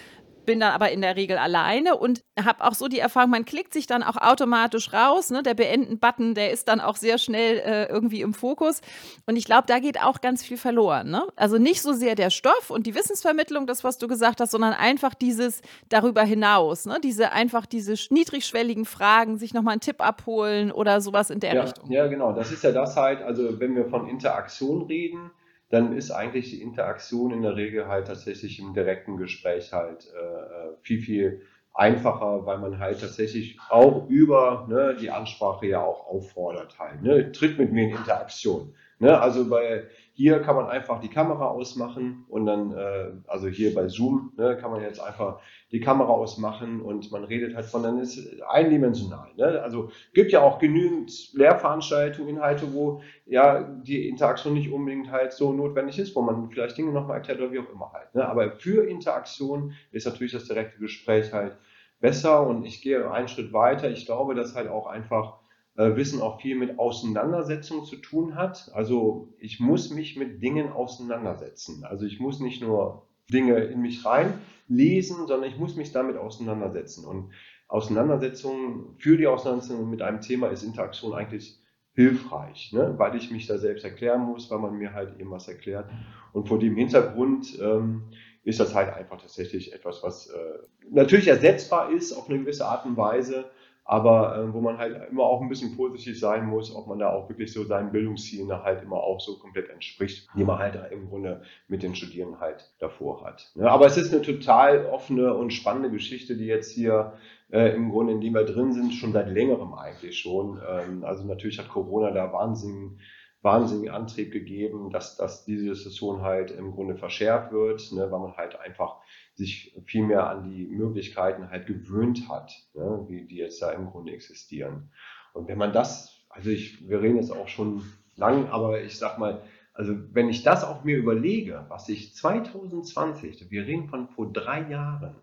bin dann aber in der Regel alleine und habe auch so die Erfahrung, man klickt sich dann auch automatisch raus. Ne? Der Beenden-Button, der ist dann auch sehr schnell äh, irgendwie im Fokus. Und ich glaube, da geht auch ganz viel verloren. Ne? Also nicht so sehr der Stoff und die Wissensvermittlung, das, was du gesagt hast, sondern einfach dieses darüber hinaus. Ne? Diese einfach diese niedrigschwelligen Fragen, sich nochmal einen Tipp abholen oder sowas in der ja, Richtung. Ja, genau. Das ist ja das halt, also wenn wir von Interaktion reden, dann ist eigentlich die Interaktion in der Regel halt tatsächlich im direkten Gespräch halt äh, äh, viel, viel einfacher, weil man halt tatsächlich auch über ne, die Ansprache ja auch auffordert halt. Ne, tritt mit mir in Interaktion. Ne, also bei hier kann man einfach die Kamera ausmachen und dann, äh, also hier bei Zoom ne, kann man jetzt einfach die Kamera ausmachen und man redet halt von, dann ist eindimensional. Ne? Also gibt ja auch genügend Lehrveranstaltungen, Inhalte, wo ja die Interaktion nicht unbedingt halt so notwendig ist, wo man vielleicht Dinge nochmal erklärt oder wie auch immer halt. Ne? Aber für Interaktion ist natürlich das direkte Gespräch halt besser und ich gehe einen Schritt weiter. Ich glaube, dass halt auch einfach Wissen auch viel mit Auseinandersetzung zu tun hat. Also ich muss mich mit Dingen auseinandersetzen. Also ich muss nicht nur Dinge in mich reinlesen, sondern ich muss mich damit auseinandersetzen. Und Auseinandersetzung, für die Auseinandersetzung mit einem Thema ist Interaktion eigentlich hilfreich, ne? weil ich mich da selbst erklären muss, weil man mir halt eben was erklärt. Und vor dem Hintergrund ähm, ist das halt einfach tatsächlich etwas, was äh, natürlich ersetzbar ist auf eine gewisse Art und Weise, aber äh, wo man halt immer auch ein bisschen positiv sein muss, ob man da auch wirklich so seinen Bildungszielen halt immer auch so komplett entspricht, die man halt im Grunde mit den Studierenden halt davor hat. Ja, aber es ist eine total offene und spannende Geschichte, die jetzt hier äh, im Grunde, in dem wir drin sind, schon seit längerem eigentlich schon. Ähm, also natürlich hat Corona da wahnsinnig wahnsinnigen Antrieb gegeben, dass, dass diese Session halt im Grunde verschärft wird, ne, weil man halt einfach sich viel mehr an die Möglichkeiten halt gewöhnt hat, ne, wie die jetzt da im Grunde existieren. Und wenn man das, also ich, wir reden jetzt auch schon lang, aber ich sag mal, also wenn ich das auch mir überlege, was ich 2020, wir reden von vor drei Jahren,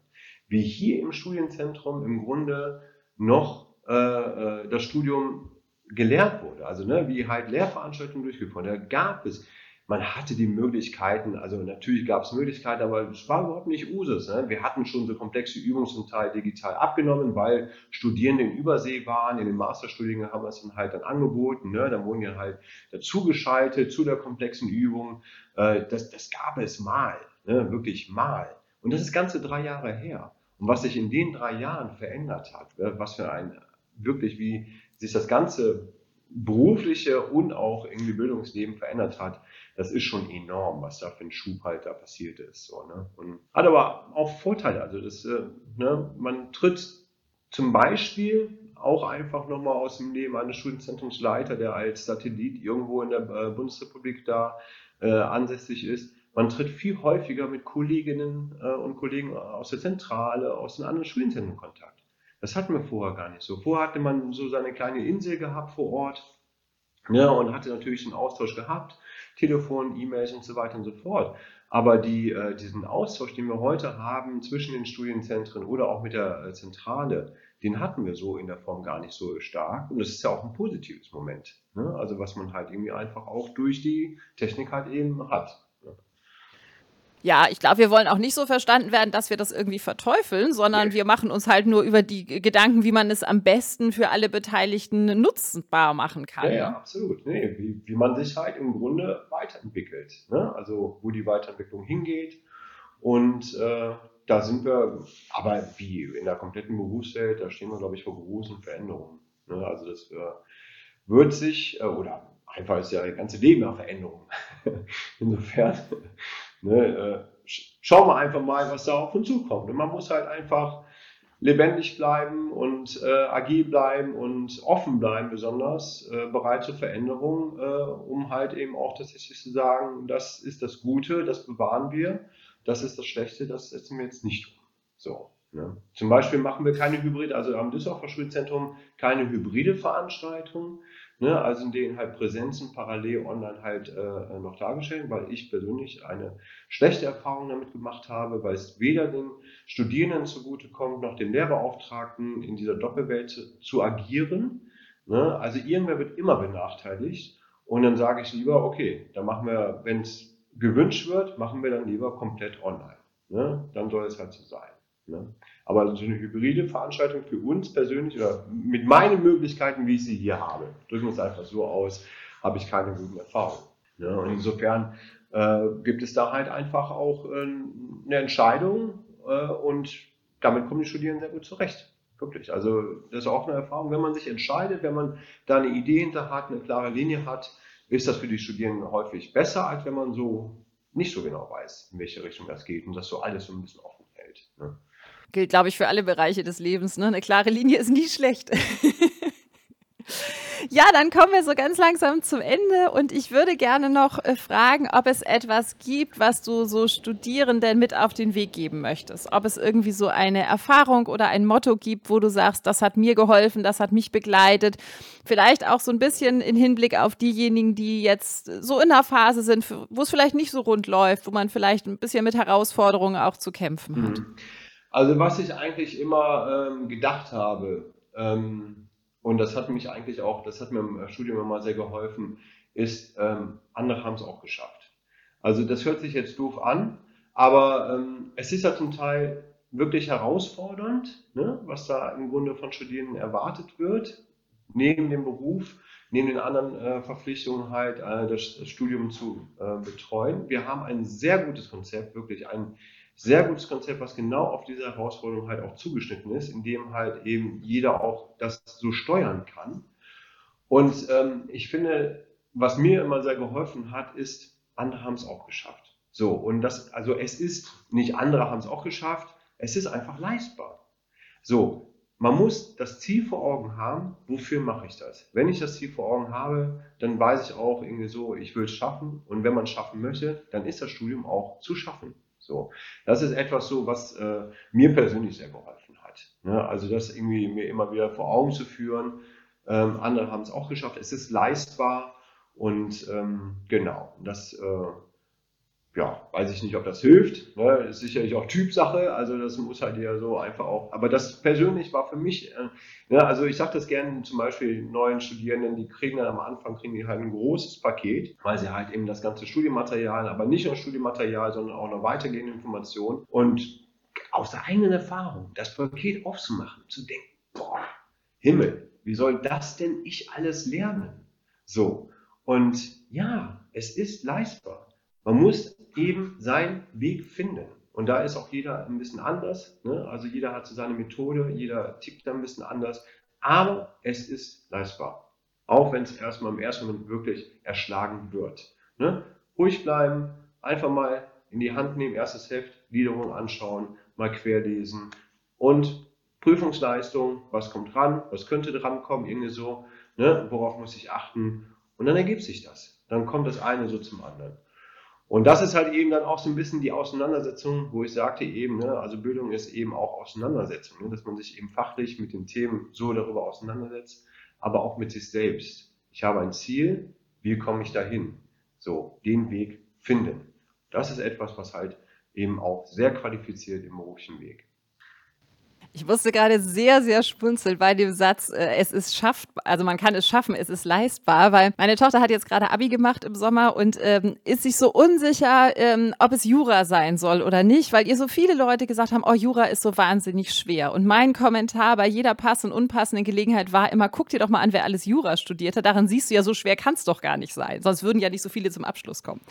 wie hier im Studienzentrum im Grunde noch äh, äh das Studium gelehrt wurde, also ne, wie halt Lehrveranstaltungen durchgeführt wurden, da gab es man hatte die Möglichkeiten, also natürlich gab es Möglichkeiten, aber es war überhaupt nicht Usus. Ne? Wir hatten schon so komplexe Übungen zum Teil digital abgenommen, weil Studierende in Übersee waren, in den Masterstudiengängen haben wir es dann halt dann angeboten, ne? dann wurden ja halt dazugeschaltet zu der komplexen Übung. Äh, das, das gab es mal, ne? wirklich mal. Und das ist ganze drei Jahre her. Und was sich in den drei Jahren verändert hat, was für ein, wirklich wie sich das ganze berufliche und auch irgendwie Bildungsleben verändert hat, das ist schon enorm, was da für ein Schub halt da passiert ist. So, ne? Und hat aber auch Vorteile. Also das, äh, ne, man tritt zum Beispiel auch einfach nochmal aus dem Leben eines Studienzentrumsleiter, der als Satellit irgendwo in der äh, Bundesrepublik da äh, ansässig ist. Man tritt viel häufiger mit Kolleginnen äh, und Kollegen aus der Zentrale, aus den anderen Studienzentren in Kontakt. Das hatten wir vorher gar nicht so. Vorher hatte man so seine kleine Insel gehabt vor Ort ja, und hatte natürlich einen Austausch gehabt Telefon, E-Mails und so weiter und so fort. Aber die, äh, diesen Austausch, den wir heute haben zwischen den Studienzentren oder auch mit der äh, Zentrale, den hatten wir so in der Form gar nicht so stark. Und das ist ja auch ein positives Moment. Ne? Also was man halt irgendwie einfach auch durch die Technik halt eben hat. Ja, ich glaube, wir wollen auch nicht so verstanden werden, dass wir das irgendwie verteufeln, sondern wir machen uns halt nur über die Gedanken, wie man es am besten für alle Beteiligten nutzbar machen kann. Ja, ja absolut. Nee, wie, wie man sich halt im Grunde weiterentwickelt. Ne? Also wo die Weiterentwicklung hingeht Und äh, da sind wir, aber wie in der kompletten Berufswelt, da stehen wir, glaube ich, vor großen Veränderungen. Ne? Also das äh, wird sich, äh, oder einfach ist ja das ganze Leben eine Veränderung. Insofern, ne, äh, schauen wir einfach mal, was da auf uns zukommt. Und man muss halt einfach lebendig bleiben und äh, agil bleiben und offen bleiben, besonders äh, bereit zur Veränderung, äh, um halt eben auch tatsächlich zu sagen, das ist das Gute, das bewahren wir, das ist das Schlechte, das setzen wir jetzt nicht um. So. Ne? Zum Beispiel machen wir keine Hybride, also am Düsseldorfer Schulzentrum keine hybride Veranstaltung, Ne? Also in denen halt Präsenzen parallel online halt äh, noch dargestellt, weil ich persönlich eine schlechte Erfahrung damit gemacht habe, weil es weder den Studierenden zugutekommt, noch den Lehrbeauftragten in dieser Doppelwelt zu, zu agieren. Ne? Also irgendwer wird immer benachteiligt. Und dann sage ich lieber, okay, dann machen wir, wenn es gewünscht wird, machen wir dann lieber komplett online. Ne? Dann soll es halt so sein. Ne? Aber so eine hybride Veranstaltung für uns persönlich oder mit meinen Möglichkeiten, wie ich sie hier habe, drücken wir es einfach so aus, habe ich keine guten Erfahrungen. Ne? Und insofern äh, gibt es da halt einfach auch äh, eine Entscheidung äh, und damit kommen die Studierenden sehr gut zurecht. Wirklich. Also das ist auch eine Erfahrung, wenn man sich entscheidet, wenn man da eine Idee hinter hat, eine klare Linie hat, ist das für die Studierenden häufig besser, als wenn man so nicht so genau weiß, in welche Richtung das geht und das so alles so ein bisschen offen hält. Ne? Gilt, glaube ich, für alle Bereiche des Lebens. Ne? Eine klare Linie ist nie schlecht. Ja, dann kommen wir so ganz langsam zum Ende und ich würde gerne noch äh, fragen, ob es etwas gibt, was du so Studierenden mit auf den Weg geben möchtest. Ob es irgendwie so eine Erfahrung oder ein Motto gibt, wo du sagst, das hat mir geholfen, das hat mich begleitet. Vielleicht auch so ein bisschen in Hinblick auf diejenigen, die jetzt so in einer Phase sind, wo es vielleicht nicht so rund läuft, wo man vielleicht ein bisschen mit Herausforderungen auch zu kämpfen hat. Mhm. Also was ich eigentlich immer ähm, gedacht habe, ähm, und das hat mich eigentlich auch, das hat mir im Studium immer sehr geholfen, ist, ähm, andere haben es auch geschafft. Also das hört sich jetzt doof an, aber ähm, es ist ja zum Teil wirklich herausfordernd, ne, was da im Grunde von Studierenden erwartet wird, neben dem Beruf, neben den anderen äh, Verpflichtungen halt äh, das, das, Studium zu äh, betreuen. Wir haben ein sehr gutes Konzept, wirklich ein sehr gutes Konzept, was genau auf diese Herausforderung halt auch zugeschnitten ist, in dem halt eben jeder auch das so steuern kann. Und ähm, ich finde, was mir immer sehr geholfen hat, ist, andere haben es auch geschafft. So, und das, also es ist nicht andere haben es auch geschafft, es ist einfach leistbar. So, man muss das Ziel vor Augen haben, wofür mache ich das? Wenn ich das Ziel vor Augen habe, dann weiß ich auch irgendwie so, ich will es schaffen. Und wenn man es schaffen möchte, dann ist das Studium auch zu schaffen. So, das ist etwas so, was äh, mir persönlich sehr geholfen hat. Ne? Also das irgendwie mir immer wieder vor Augen zu führen. Ähm, andere haben es auch geschafft. Es ist leistbar und ähm, genau, das äh, ja, weiß ich nicht, ob das hilft. Ne? Ist sicherlich auch Typsache, also das muss halt ja so einfach auch. Aber das persönlich war für mich, äh, ne? also ich sage das gerne zum Beispiel neuen Studierenden, die kriegen dann am Anfang kriegen die halt ein großes Paket, weil sie halt eben das ganze Studienmaterial, aber nicht nur Studienmaterial, sondern auch noch weitergehende Informationen und aus der eigenen Erfahrung das Paket aufzumachen, zu denken, boah, Himmel, wie soll das denn ich alles lernen? So. Und ja, es ist leistbar. Man muss eben seinen Weg finden. Und da ist auch jeder ein bisschen anders. Ne? Also jeder hat so seine Methode, jeder tickt da ein bisschen anders. Aber es ist leistbar. Auch wenn es erstmal im ersten Moment wirklich erschlagen wird. Ne? Ruhig bleiben, einfach mal in die Hand nehmen, erstes Heft, Gliederung anschauen, mal querlesen und Prüfungsleistung, was kommt dran, was könnte dran kommen, irgendwie so, ne? worauf muss ich achten und dann ergibt sich das. Dann kommt das eine so zum anderen. Und das ist halt eben dann auch so ein bisschen die Auseinandersetzung, wo ich sagte eben, ne, also Bildung ist eben auch Auseinandersetzung, ne, dass man sich eben fachlich mit den Themen so darüber auseinandersetzt, aber auch mit sich selbst. Ich habe ein Ziel, wie komme ich dahin? So, den Weg finden. Das ist etwas, was halt eben auch sehr qualifiziert im beruflichen Weg. Ich musste gerade sehr, sehr spunzeln bei dem Satz, äh, es ist schafft, also man kann es schaffen, es ist leistbar, weil meine Tochter hat jetzt gerade Abi gemacht im Sommer und ähm, ist sich so unsicher, ähm, ob es Jura sein soll oder nicht, weil ihr so viele Leute gesagt haben, oh, Jura ist so wahnsinnig schwer. Und mein Kommentar bei jeder passenden, unpassenden Gelegenheit war immer, guck dir doch mal an, wer alles Jura studiert hat. Daran siehst du ja, so schwer kann es doch gar nicht sein. Sonst würden ja nicht so viele zum Abschluss kommen.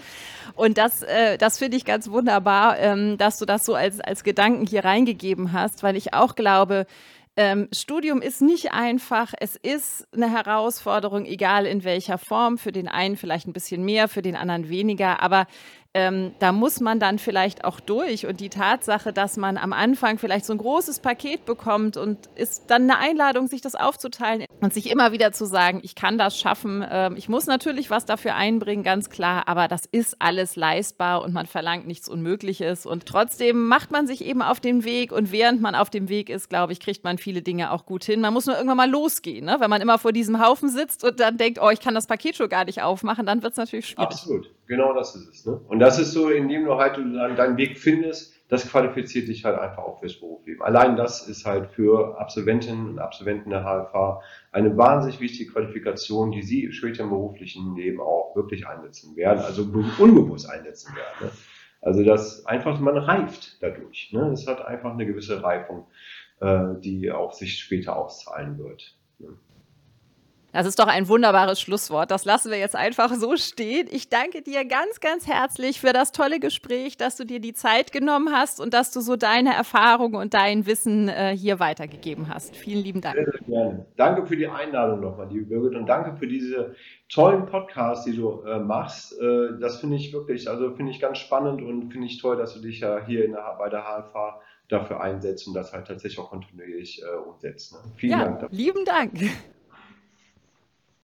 Und das, äh, das finde ich ganz wunderbar, ähm, dass du das so als, als Gedanken hier reingegeben hast, weil ich auch auch glaube, ähm, Studium ist nicht einfach. Es ist eine Herausforderung, egal in welcher Form. Für den einen vielleicht ein bisschen mehr, für den anderen weniger. Aber ähm, da muss man dann vielleicht auch durch. Und die Tatsache, dass man am Anfang vielleicht so ein großes Paket bekommt und ist dann eine Einladung, sich das aufzuteilen und sich immer wieder zu sagen, ich kann das schaffen. Ähm, ich muss natürlich was dafür einbringen, ganz klar, aber das ist alles leistbar und man verlangt nichts Unmögliches. Und trotzdem macht man sich eben auf den Weg und während man auf dem Weg ist, glaube ich, kriegt man viele Dinge auch gut hin. Man muss nur irgendwann mal losgehen. Ne? Wenn man immer vor diesem Haufen sitzt und dann denkt, oh, ich kann das Paket schon gar nicht aufmachen, dann wird es natürlich schwierig. Absolut, genau das ist es. Ne? Und das ist so, indem du halt deinen Weg findest, das qualifiziert dich halt einfach auch fürs Berufsleben. Allein das ist halt für Absolventinnen und Absolventen der HFH eine wahnsinnig wichtige Qualifikation, die sie später im beruflichen Leben auch wirklich einsetzen werden, also unbewusst einsetzen werden. Ne? Also das einfach, man reift dadurch. Ne? Es hat einfach eine gewisse Reifung, äh, die auch sich später auszahlen wird. Ne? Das ist doch ein wunderbares Schlusswort. Das lassen wir jetzt einfach so stehen. Ich danke dir ganz, ganz herzlich für das tolle Gespräch, dass du dir die Zeit genommen hast und dass du so deine Erfahrungen und dein Wissen äh, hier weitergegeben hast. Vielen lieben Dank. Sehr, sehr gerne. Danke für die Einladung nochmal, liebe Birgit, und danke für diese tollen Podcasts, die du äh, machst. Äh, das finde ich wirklich, also finde ich ganz spannend und finde ich toll, dass du dich ja hier der, bei der HFH dafür einsetzt und das halt tatsächlich auch kontinuierlich äh, umsetzt. Ne? Vielen ja, Dank. Dafür. Lieben Dank.